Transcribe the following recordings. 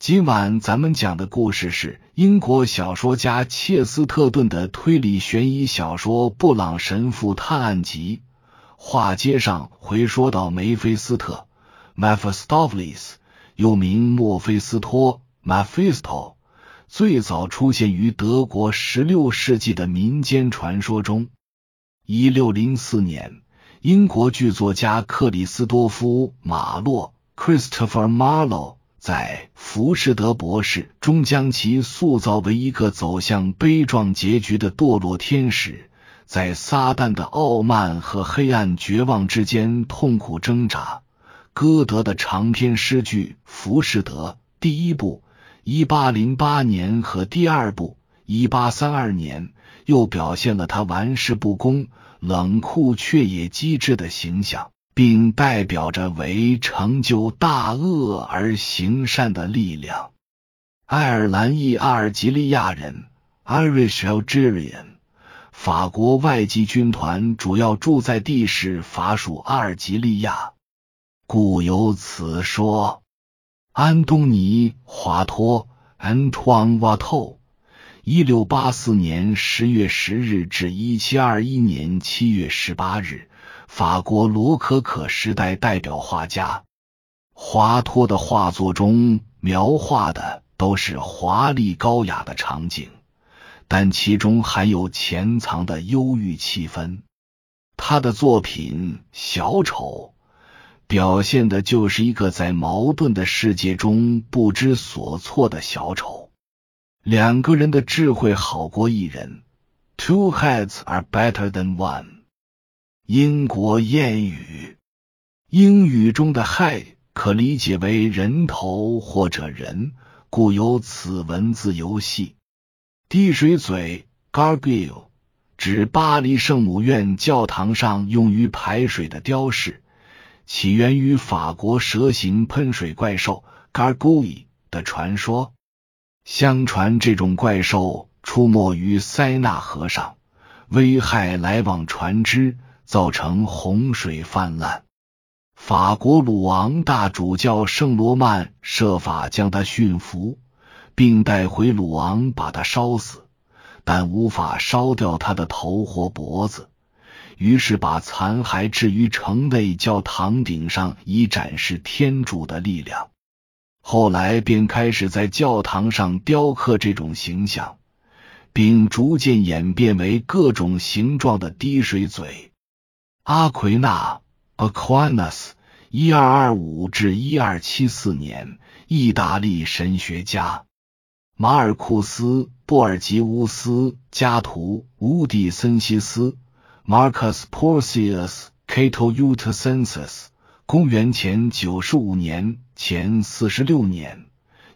今晚咱们讲的故事是英国小说家切斯特顿的推理悬疑小说《布朗神父探案集》。话接上回说到梅菲斯特 （Mephistopheles），又名墨菲斯托 （Mephisto），最早出现于德国十六世纪的民间传说中。一六零四年，英国剧作家克里斯多夫·马洛 （Christopher Marlowe）。在《浮士德博士》中，将其塑造为一个走向悲壮结局的堕落天使，在撒旦的傲慢和黑暗绝望之间痛苦挣扎。歌德的长篇诗句《浮士德》第一部（一八零八年）和第二部（一八三二年）又表现了他玩世不恭、冷酷却也机智的形象。并代表着为成就大恶而行善的力量。爱尔兰裔阿尔及利亚人 （Irish Algerian），法国外籍军团主要驻在地是法属阿尔及利亚，故有此说。安东尼·华托 （Antoine Watteau），一六八四年十月十日至一七二一年七月十八日。法国罗可可时代代表画家华托的画作中描画的都是华丽高雅的场景，但其中含有潜藏的忧郁气氛。他的作品《小丑》表现的就是一个在矛盾的世界中不知所措的小丑。两个人的智慧好过一人，Two heads are better than one。英国谚语，英语中的 “head” 可理解为人头或者人，故有此文字游戏。滴水嘴 （gargoyle） 指巴黎圣母院教堂上用于排水的雕饰，起源于法国蛇形喷水怪兽 （gargoyle） 的传说。相传这种怪兽出没于塞纳河上，危害来往船只。造成洪水泛滥，法国鲁昂大主教圣罗曼设法将他驯服，并带回鲁昂把他烧死，但无法烧掉他的头或脖子，于是把残骸置于城内教堂顶上，以展示天主的力量。后来便开始在教堂上雕刻这种形象，并逐渐演变为各种形状的滴水嘴。阿奎那 （Aquinas，一二二五至一二七四年），意大利神学家；马尔库斯·布尔吉乌斯加图乌迪森西斯 （Marcus Porcius Cato Uticensis，公元前九十五年前四十六年），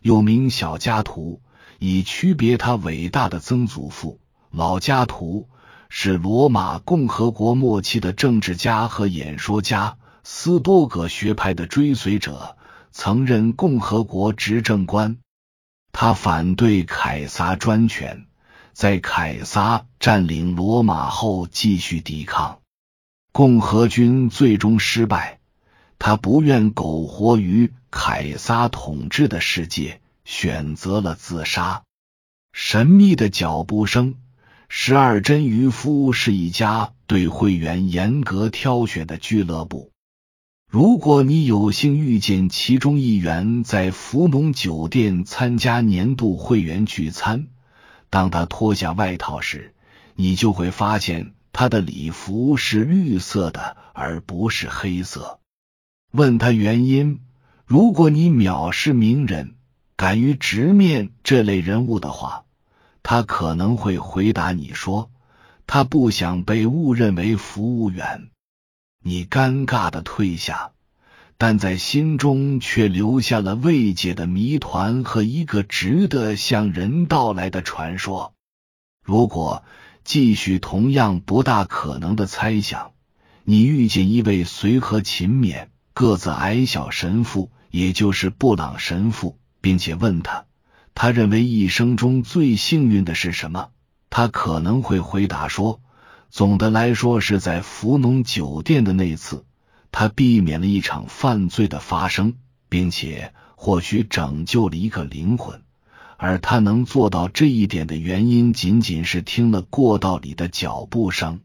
有名小加图，以区别他伟大的曾祖父老加图。是罗马共和国末期的政治家和演说家，斯多葛学派的追随者，曾任共和国执政官。他反对凯撒专权，在凯撒占领罗马后继续抵抗，共和军最终失败。他不愿苟活于凯撒统治的世界，选择了自杀。神秘的脚步声。十二真渔夫是一家对会员严格挑选的俱乐部。如果你有幸遇见其中一员在福农酒店参加年度会员聚餐，当他脱下外套时，你就会发现他的礼服是绿色的，而不是黑色。问他原因，如果你藐视名人，敢于直面这类人物的话。他可能会回答你说，他不想被误认为服务员。你尴尬的退下，但在心中却留下了未解的谜团和一个值得向人道来的传说。如果继续同样不大可能的猜想，你遇见一位随和勤勉、个子矮小神父，也就是布朗神父，并且问他。他认为一生中最幸运的是什么？他可能会回答说：“总的来说，是在福农酒店的那次，他避免了一场犯罪的发生，并且或许拯救了一个灵魂，而他能做到这一点的原因，仅仅是听了过道里的脚步声。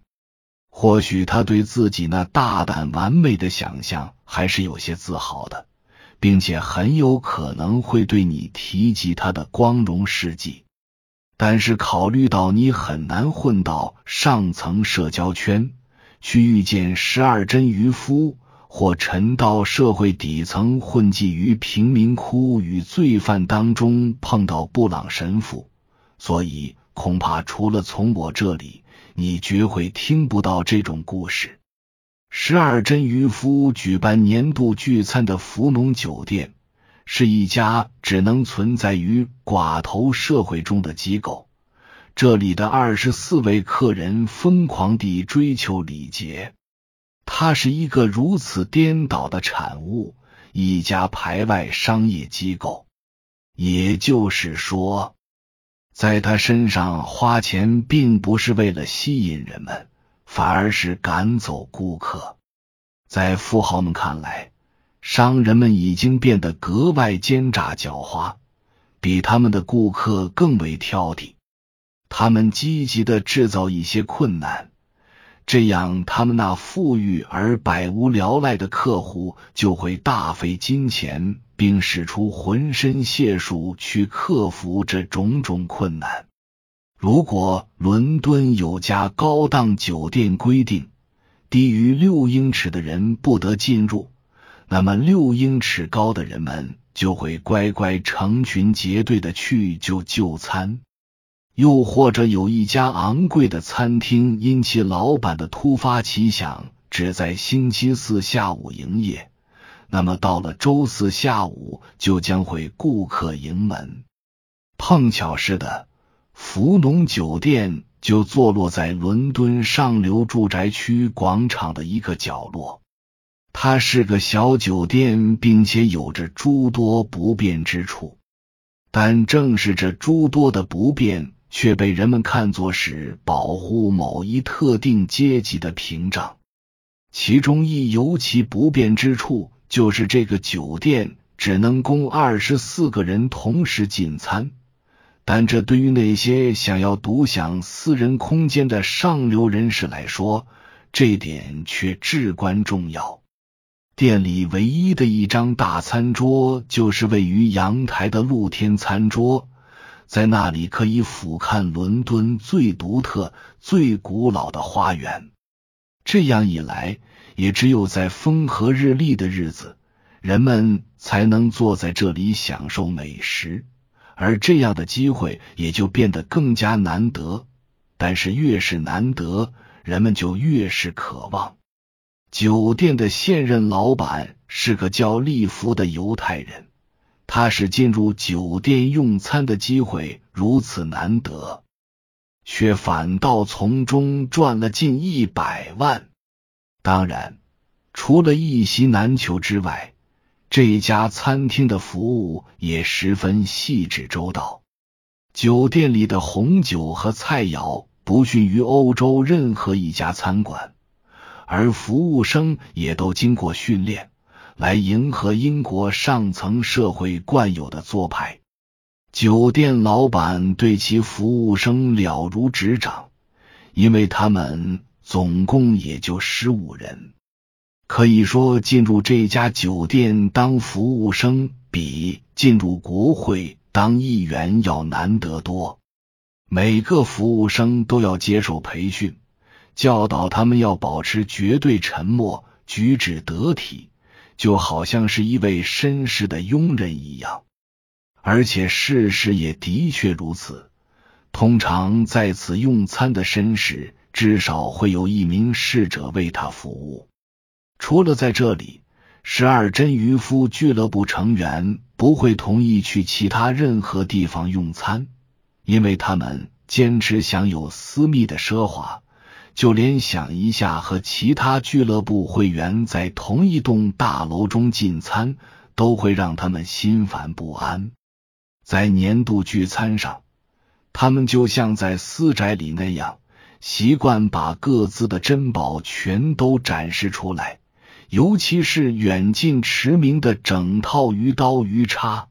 或许他对自己那大胆完美的想象还是有些自豪的，并且很有可能会对你提及他的光荣事迹。但是考虑到你很难混到上层社交圈去遇见十二真渔夫，或沉到社会底层混迹于贫民窟与罪犯当中碰到布朗神父，所以恐怕除了从我这里，你绝会听不到这种故事。十二真渔夫举办年度聚餐的福农酒店。是一家只能存在于寡头社会中的机构。这里的二十四位客人疯狂地追求礼节。它是一个如此颠倒的产物，一家排外商业机构。也就是说，在他身上花钱并不是为了吸引人们，反而是赶走顾客。在富豪们看来。商人们已经变得格外奸诈狡猾，比他们的顾客更为挑剔。他们积极的制造一些困难，这样他们那富裕而百无聊赖的客户就会大费金钱，并使出浑身解数去克服这种种困难。如果伦敦有家高档酒店规定，低于六英尺的人不得进入。那么，六英尺高的人们就会乖乖成群结队的去就就餐；又或者有一家昂贵的餐厅，因其老板的突发奇想，只在星期四下午营业，那么到了周四下午就将会顾客盈门。碰巧是的，福农酒店就坐落在伦敦上流住宅区广场的一个角落。它是个小酒店，并且有着诸多不便之处，但正是这诸多的不便，却被人们看作是保护某一特定阶级的屏障。其中一尤其不便之处，就是这个酒店只能供二十四个人同时进餐，但这对于那些想要独享私人空间的上流人士来说，这点却至关重要。店里唯一的一张大餐桌，就是位于阳台的露天餐桌，在那里可以俯瞰伦敦最独特、最古老的花园。这样一来，也只有在风和日丽的日子，人们才能坐在这里享受美食，而这样的机会也就变得更加难得。但是，越是难得，人们就越是渴望。酒店的现任老板是个叫利弗的犹太人，他使进入酒店用餐的机会如此难得，却反倒从中赚了近一百万。当然，除了一席难求之外，这家餐厅的服务也十分细致周到。酒店里的红酒和菜肴不逊于欧洲任何一家餐馆。而服务生也都经过训练，来迎合英国上层社会惯有的做派。酒店老板对其服务生了如指掌，因为他们总共也就十五人。可以说，进入这家酒店当服务生，比进入国会当议员要难得多。每个服务生都要接受培训。教导他们要保持绝对沉默，举止得体，就好像是一位绅士的佣人一样。而且事实也的确如此。通常在此用餐的绅士，至少会有一名侍者为他服务。除了在这里，十二真渔夫俱乐部成员不会同意去其他任何地方用餐，因为他们坚持享有私密的奢华。就连想一下和其他俱乐部会员在同一栋大楼中进餐，都会让他们心烦不安。在年度聚餐上，他们就像在私宅里那样，习惯把各自的珍宝全都展示出来，尤其是远近驰名的整套鱼刀鱼叉，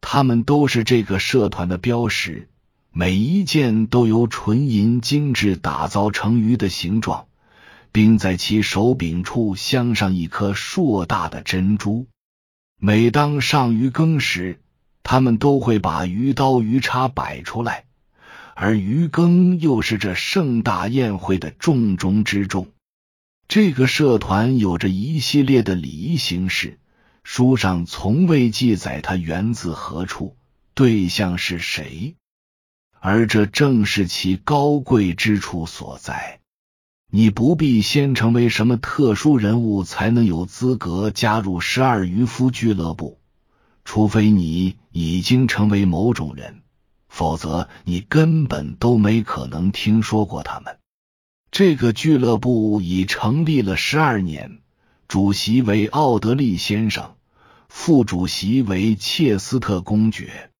它们都是这个社团的标识。每一件都由纯银精致打造成鱼的形状，并在其手柄处镶上一颗硕大的珍珠。每当上鱼羹时，他们都会把鱼刀鱼叉摆出来，而鱼羹又是这盛大宴会的重中之重。这个社团有着一系列的礼仪形式，书上从未记载它源自何处，对象是谁。而这正是其高贵之处所在。你不必先成为什么特殊人物，才能有资格加入十二渔夫俱乐部，除非你已经成为某种人，否则你根本都没可能听说过他们。这个俱乐部已成立了十二年，主席为奥德利先生，副主席为切斯特公爵。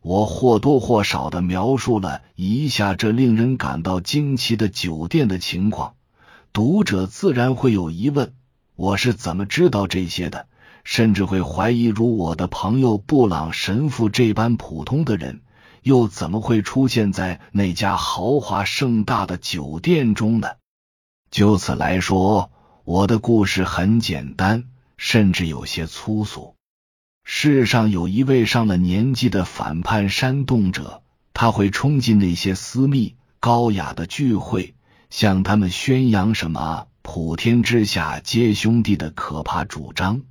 我或多或少的描述了一下这令人感到惊奇的酒店的情况，读者自然会有疑问：我是怎么知道这些的？甚至会怀疑，如我的朋友布朗神父这般普通的人，又怎么会出现在那家豪华盛大的酒店中呢？就此来说，我的故事很简单，甚至有些粗俗。世上有一位上了年纪的反叛煽动者，他会冲进那些私密高雅的聚会，向他们宣扬什么“普天之下皆兄弟”的可怕主张。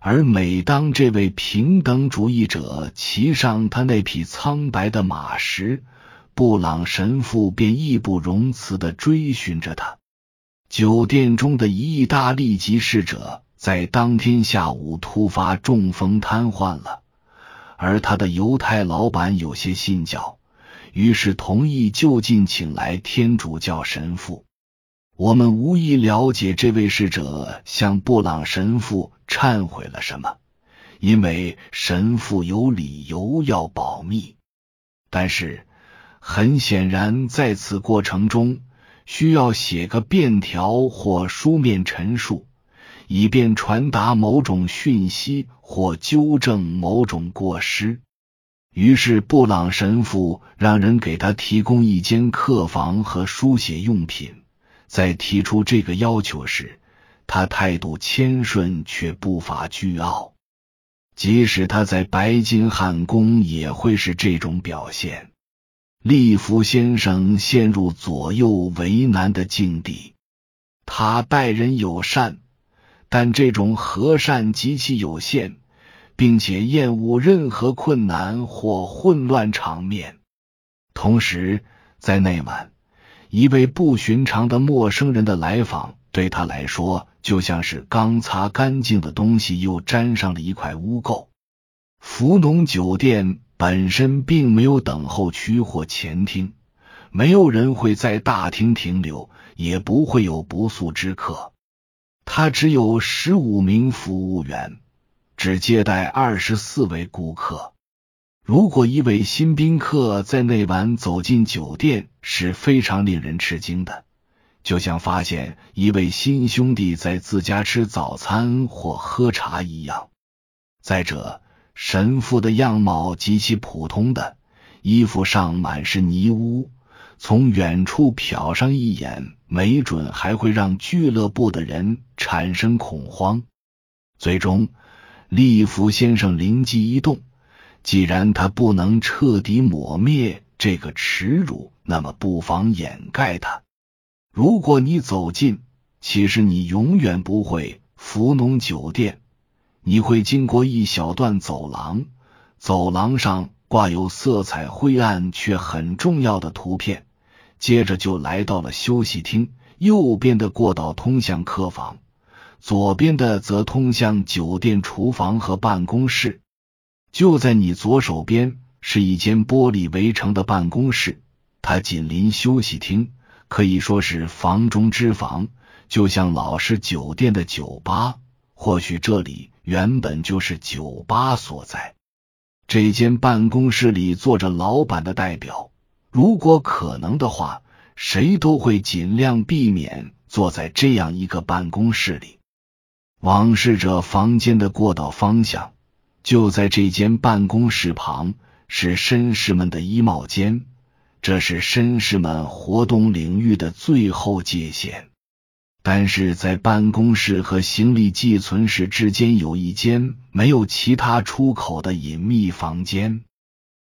而每当这位平等主义者骑上他那匹苍白的马时，布朗神父便义不容辞的追寻着他。酒店中的意大利籍侍者。在当天下午突发中风瘫痪了，而他的犹太老板有些信教，于是同意就近请来天主教神父。我们无意了解这位侍者向布朗神父忏悔了什么，因为神父有理由要保密。但是很显然，在此过程中需要写个便条或书面陈述。以便传达某种讯息或纠正某种过失。于是，布朗神父让人给他提供一间客房和书写用品。在提出这个要求时，他态度谦顺却不乏倨傲。即使他在白金汉宫，也会是这种表现。利弗先生陷入左右为难的境地。他待人友善。但这种和善极其有限，并且厌恶任何困难或混乱场面。同时，在那晚，一位不寻常的陌生人的来访对他来说，就像是刚擦干净的东西又沾上了一块污垢。福农酒店本身并没有等候区或前厅，没有人会在大厅停留，也不会有不速之客。他只有十五名服务员，只接待二十四位顾客。如果一位新宾客在那晚走进酒店，是非常令人吃惊的，就像发现一位新兄弟在自家吃早餐或喝茶一样。再者，神父的样貌极其普通的，衣服上满是泥污。从远处瞟上一眼，没准还会让俱乐部的人产生恐慌。最终，利弗先生灵机一动：既然他不能彻底抹灭这个耻辱，那么不妨掩盖它。如果你走近，其实你永远不会福农酒店。你会经过一小段走廊，走廊上挂有色彩灰暗却很重要的图片。接着就来到了休息厅，右边的过道通向客房，左边的则通向酒店厨房和办公室。就在你左手边是一间玻璃围成的办公室，它紧邻休息厅，可以说是房中之房，就像老式酒店的酒吧。或许这里原本就是酒吧所在。这间办公室里坐着老板的代表。如果可能的话，谁都会尽量避免坐在这样一个办公室里。往事者房间的过道方向就在这间办公室旁，是绅士们的衣帽间，这是绅士们活动领域的最后界限。但是在办公室和行李寄存室之间有一间没有其他出口的隐秘房间，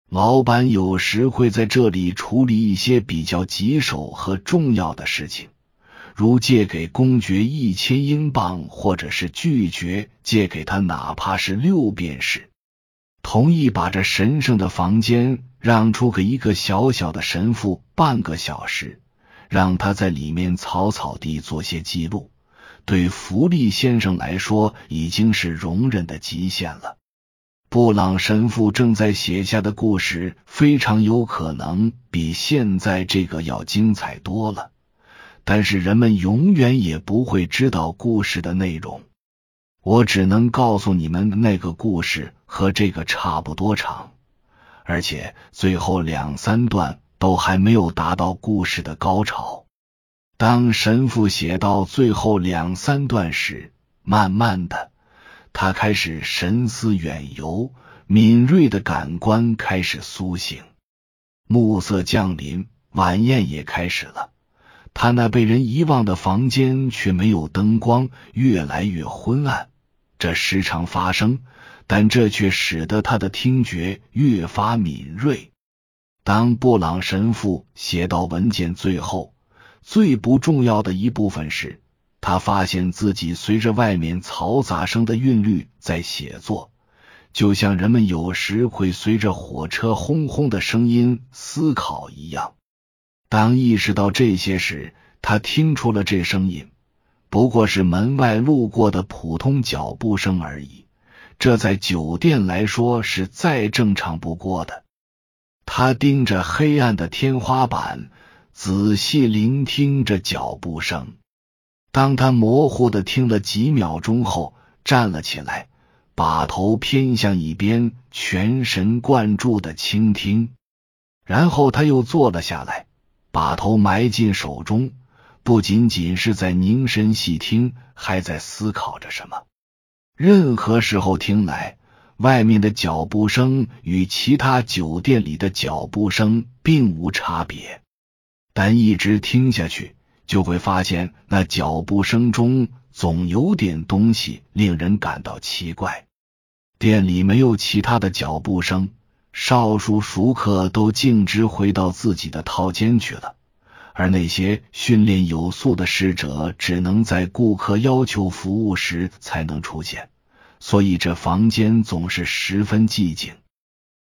老板有时会在这里处理一些比较棘手和重要的事情。如借给公爵一千英镑，或者是拒绝借给他哪怕是六便士，同意把这神圣的房间让出给一个小小的神父半个小时，让他在里面草草地做些记录，对福利先生来说已经是容忍的极限了。布朗神父正在写下的故事非常有可能比现在这个要精彩多了。但是人们永远也不会知道故事的内容，我只能告诉你们，那个故事和这个差不多长，而且最后两三段都还没有达到故事的高潮。当神父写到最后两三段时，慢慢的，他开始神思远游，敏锐的感官开始苏醒，暮色降临，晚宴也开始了。他那被人遗忘的房间却没有灯光，越来越昏暗。这时常发生，但这却使得他的听觉越发敏锐。当布朗神父写到文件最后最不重要的一部分时，他发现自己随着外面嘈杂声的韵律在写作，就像人们有时会随着火车轰轰的声音思考一样。当意识到这些时，他听出了这声音不过是门外路过的普通脚步声而已。这在酒店来说是再正常不过的。他盯着黑暗的天花板，仔细聆听着脚步声。当他模糊的听了几秒钟后，站了起来，把头偏向一边，全神贯注的倾听。然后他又坐了下来。把头埋进手中，不仅仅是在凝神细听，还在思考着什么。任何时候听来，外面的脚步声与其他酒店里的脚步声并无差别，但一直听下去，就会发现那脚步声中总有点东西令人感到奇怪。店里没有其他的脚步声。少数熟客都径直回到自己的套间去了，而那些训练有素的侍者只能在顾客要求服务时才能出现，所以这房间总是十分寂静。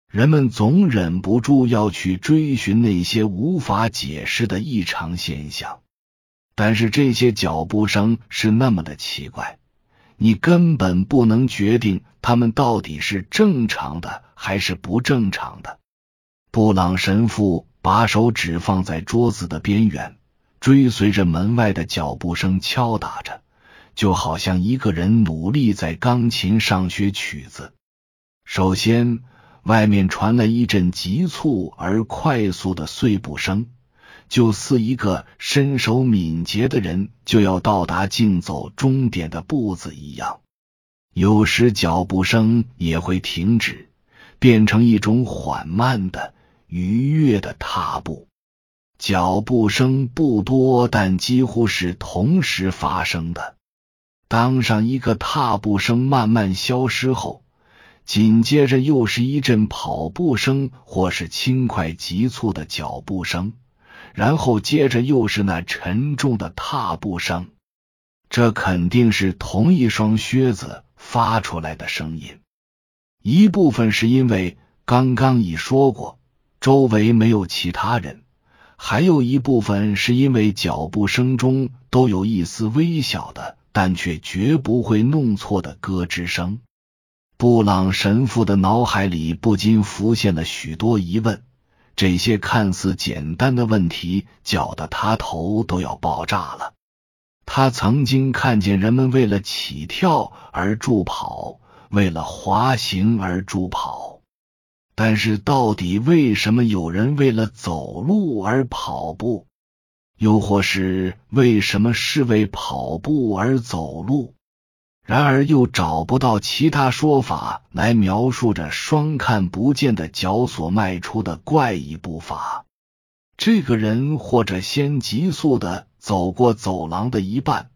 人们总忍不住要去追寻那些无法解释的异常现象，但是这些脚步声是那么的奇怪。你根本不能决定他们到底是正常的还是不正常的。布朗神父把手指放在桌子的边缘，追随着门外的脚步声敲打着，就好像一个人努力在钢琴上学曲子。首先，外面传来一阵急促而快速的碎步声。就似一个身手敏捷的人就要到达竞走终点的步子一样，有时脚步声也会停止，变成一种缓慢的、愉悦的踏步。脚步声不多，但几乎是同时发生的。当上一个踏步声慢慢消失后，紧接着又是一阵跑步声，或是轻快急促的脚步声。然后接着又是那沉重的踏步声，这肯定是同一双靴子发出来的声音。一部分是因为刚刚已说过，周围没有其他人；还有一部分是因为脚步声中都有一丝微小的，但却绝不会弄错的咯吱声。布朗神父的脑海里不禁浮现了许多疑问。这些看似简单的问题搅得他头都要爆炸了。他曾经看见人们为了起跳而助跑，为了滑行而助跑，但是到底为什么有人为了走路而跑步？又或是为什么是为跑步而走路？然而又找不到其他说法来描述着双看不见的脚所迈出的怪异步伐。这个人或者先急速的走过走廊的一半，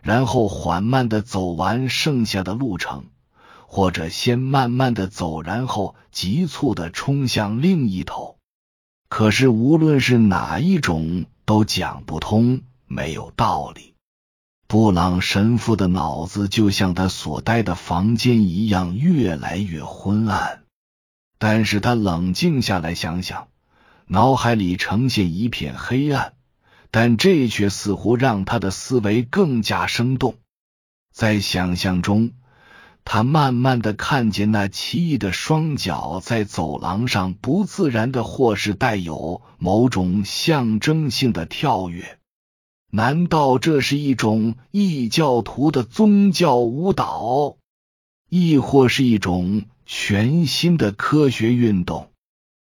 然后缓慢的走完剩下的路程，或者先慢慢的走，然后急促的冲向另一头。可是无论是哪一种，都讲不通，没有道理。布朗神父的脑子就像他所待的房间一样，越来越昏暗。但是他冷静下来想想。脑海里呈现一片黑暗，但这却似乎让他的思维更加生动。在想象中，他慢慢的看见那奇异的双脚在走廊上不自然的，或是带有某种象征性的跳跃。难道这是一种异教徒的宗教舞蹈，亦或是一种全新的科学运动？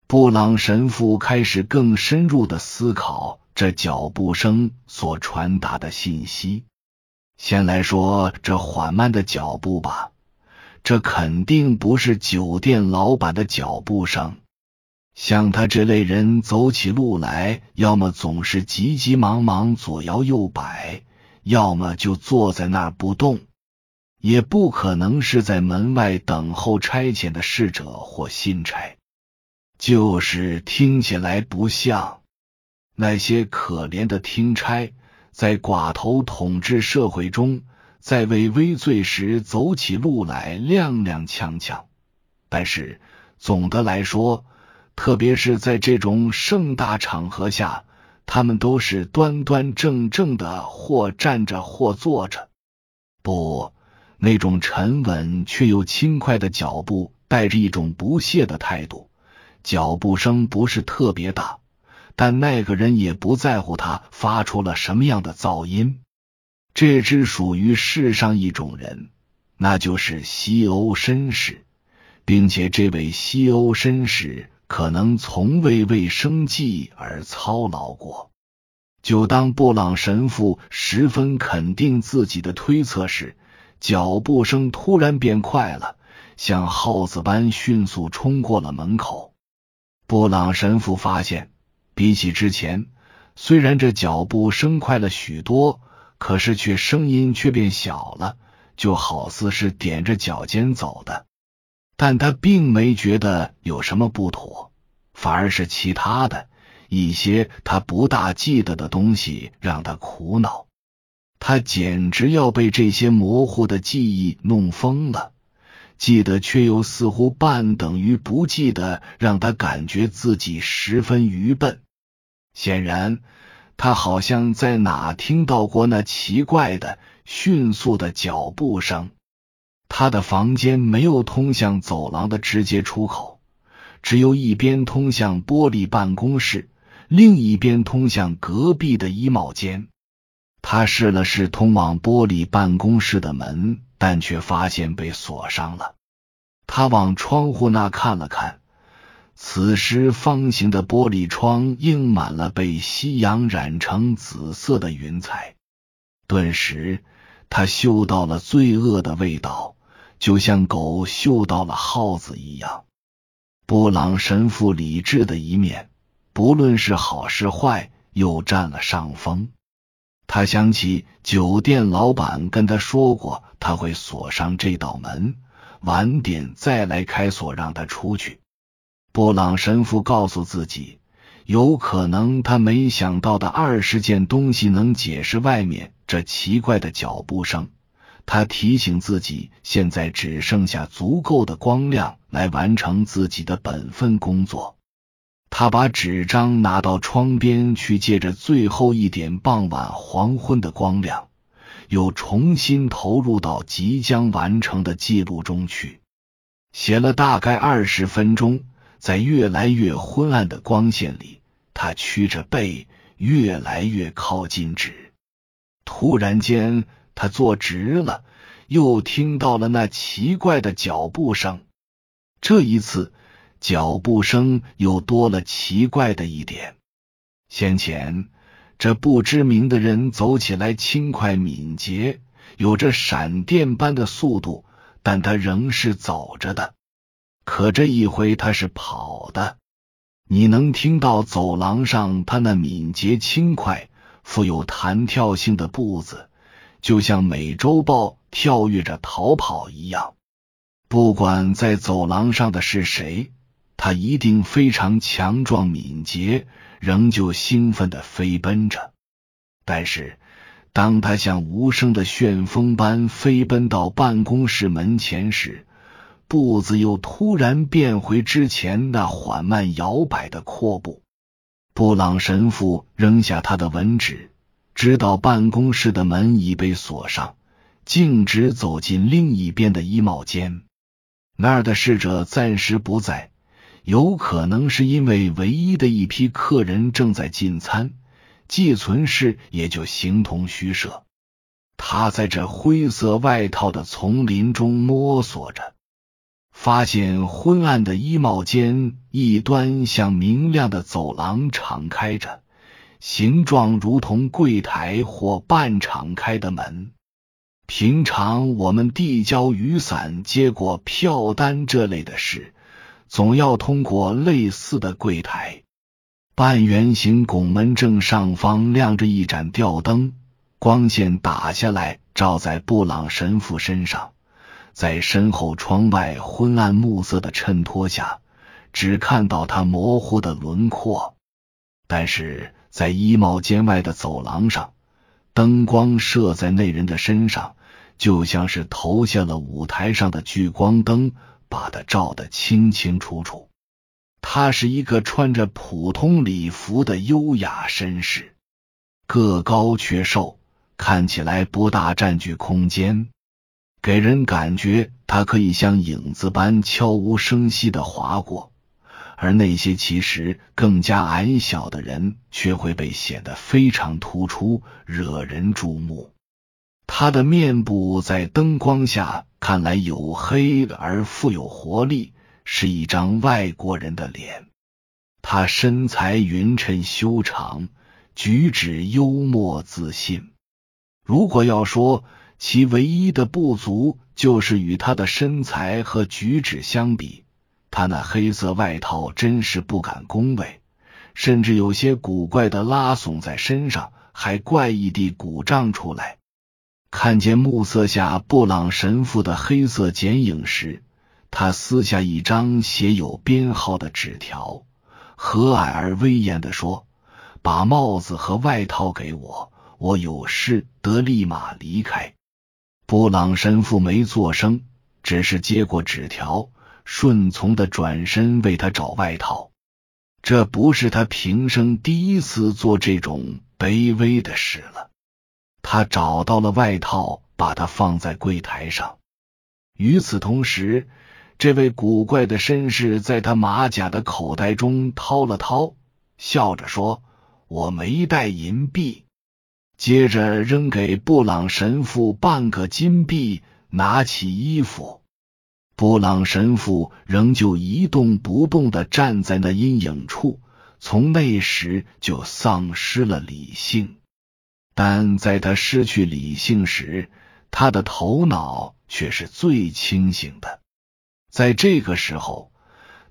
布朗神父开始更深入的思考这脚步声所传达的信息。先来说这缓慢的脚步吧，这肯定不是酒店老板的脚步声。像他这类人走起路来，要么总是急急忙忙左摇右摆，要么就坐在那儿不动，也不可能是在门外等候差遣的侍者或信差。就是听起来不像那些可怜的听差，在寡头统治社会中，在为微醉时走起路来踉踉跄跄。但是总的来说，特别是在这种盛大场合下，他们都是端端正正的，或站着或坐着。不，那种沉稳却又轻快的脚步，带着一种不屑的态度。脚步声不是特别大，但那个人也不在乎他发出了什么样的噪音。这只属于世上一种人，那就是西欧绅士，并且这位西欧绅士可能从未为生计而操劳过。就当布朗神父十分肯定自己的推测时，脚步声突然变快了，像耗子般迅速冲过了门口。布朗神父发现，比起之前，虽然这脚步声快了许多，可是却声音却变小了，就好似是踮着脚尖走的。但他并没觉得有什么不妥，反而是其他的一些他不大记得的东西让他苦恼。他简直要被这些模糊的记忆弄疯了。记得却又似乎半等于不记得，让他感觉自己十分愚笨。显然，他好像在哪听到过那奇怪的、迅速的脚步声。他的房间没有通向走廊的直接出口，只有一边通向玻璃办公室，另一边通向隔壁的衣帽间。他试了试通往玻璃办公室的门。但却发现被锁上了。他往窗户那看了看，此时方形的玻璃窗映满了被夕阳染成紫色的云彩。顿时，他嗅到了罪恶的味道，就像狗嗅到了耗子一样。布朗神父理智的一面，不论是好是坏，又占了上风。他想起酒店老板跟他说过，他会锁上这道门，晚点再来开锁让他出去。布朗神父告诉自己，有可能他没想到的二十件东西能解释外面这奇怪的脚步声。他提醒自己，现在只剩下足够的光亮来完成自己的本分工作。他把纸张拿到窗边去，借着最后一点傍晚黄昏的光亮，又重新投入到即将完成的记录中去。写了大概二十分钟，在越来越昏暗的光线里，他屈着背，越来越靠近纸。突然间，他坐直了，又听到了那奇怪的脚步声。这一次。脚步声又多了奇怪的一点。先前这不知名的人走起来轻快敏捷，有着闪电般的速度，但他仍是走着的。可这一回他是跑的，你能听到走廊上他那敏捷轻快、富有弹跳性的步子，就像美洲豹跳跃着逃跑一样。不管在走廊上的是谁，他一定非常强壮敏捷，仍旧兴奋的飞奔着。但是，当他像无声的旋风般飞奔到办公室门前时，步子又突然变回之前那缓慢摇摆的阔步。布朗神父扔下他的文纸，知道办公室的门已被锁上，径直走进另一边的衣帽间。那儿的侍者暂时不在，有可能是因为唯一的一批客人正在进餐，寄存室也就形同虚设。他在这灰色外套的丛林中摸索着，发现昏暗的衣帽间一端向明亮的走廊敞开着，形状如同柜台或半敞开的门。平常我们递交雨伞、接过票单这类的事，总要通过类似的柜台。半圆形拱门正上方亮着一盏吊灯，光线打下来，照在布朗神父身上，在身后窗外昏暗暮色的衬托下，只看到他模糊的轮廓。但是在衣帽间外的走廊上，灯光射在那人的身上。就像是投下了舞台上的聚光灯，把他照得清清楚楚。他是一个穿着普通礼服的优雅绅士，个高却瘦，看起来不大占据空间，给人感觉他可以像影子般悄无声息的划过，而那些其实更加矮小的人却会被显得非常突出，惹人注目。他的面部在灯光下看来黝黑而富有活力，是一张外国人的脸。他身材匀称修长，举止幽默自信。如果要说其唯一的不足，就是与他的身材和举止相比，他那黑色外套真是不敢恭维，甚至有些古怪的拉耸在身上，还怪异地鼓胀出来。看见暮色下布朗神父的黑色剪影时，他撕下一张写有编号的纸条，和蔼而威严的说：“把帽子和外套给我，我有事得立马离开。”布朗神父没作声，只是接过纸条，顺从的转身为他找外套。这不是他平生第一次做这种卑微的事了。他找到了外套，把它放在柜台上。与此同时，这位古怪的绅士在他马甲的口袋中掏了掏，笑着说：“我没带银币。”接着扔给布朗神父半个金币，拿起衣服。布朗神父仍旧一动不动的站在那阴影处，从那时就丧失了理性。但在他失去理性时，他的头脑却是最清醒的。在这个时候，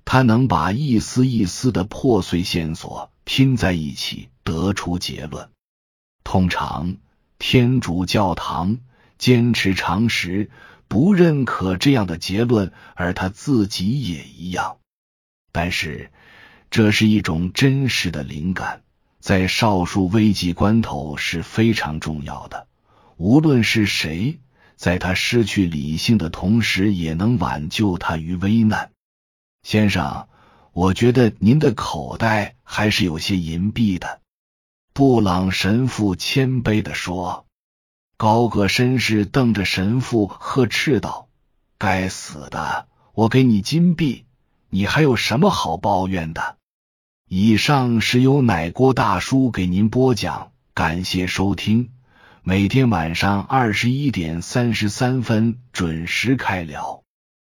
他能把一丝一丝的破碎线索拼在一起，得出结论。通常，天主教堂坚持常识，不认可这样的结论，而他自己也一样。但是，这是一种真实的灵感。在少数危急关头是非常重要的。无论是谁，在他失去理性的同时，也能挽救他于危难。先生，我觉得您的口袋还是有些银币的。”布朗神父谦卑的说。高个绅士瞪着神父呵斥道：“该死的！我给你金币，你还有什么好抱怨的？”以上是由奶锅大叔给您播讲，感谢收听。每天晚上二十一点三十三分准时开聊。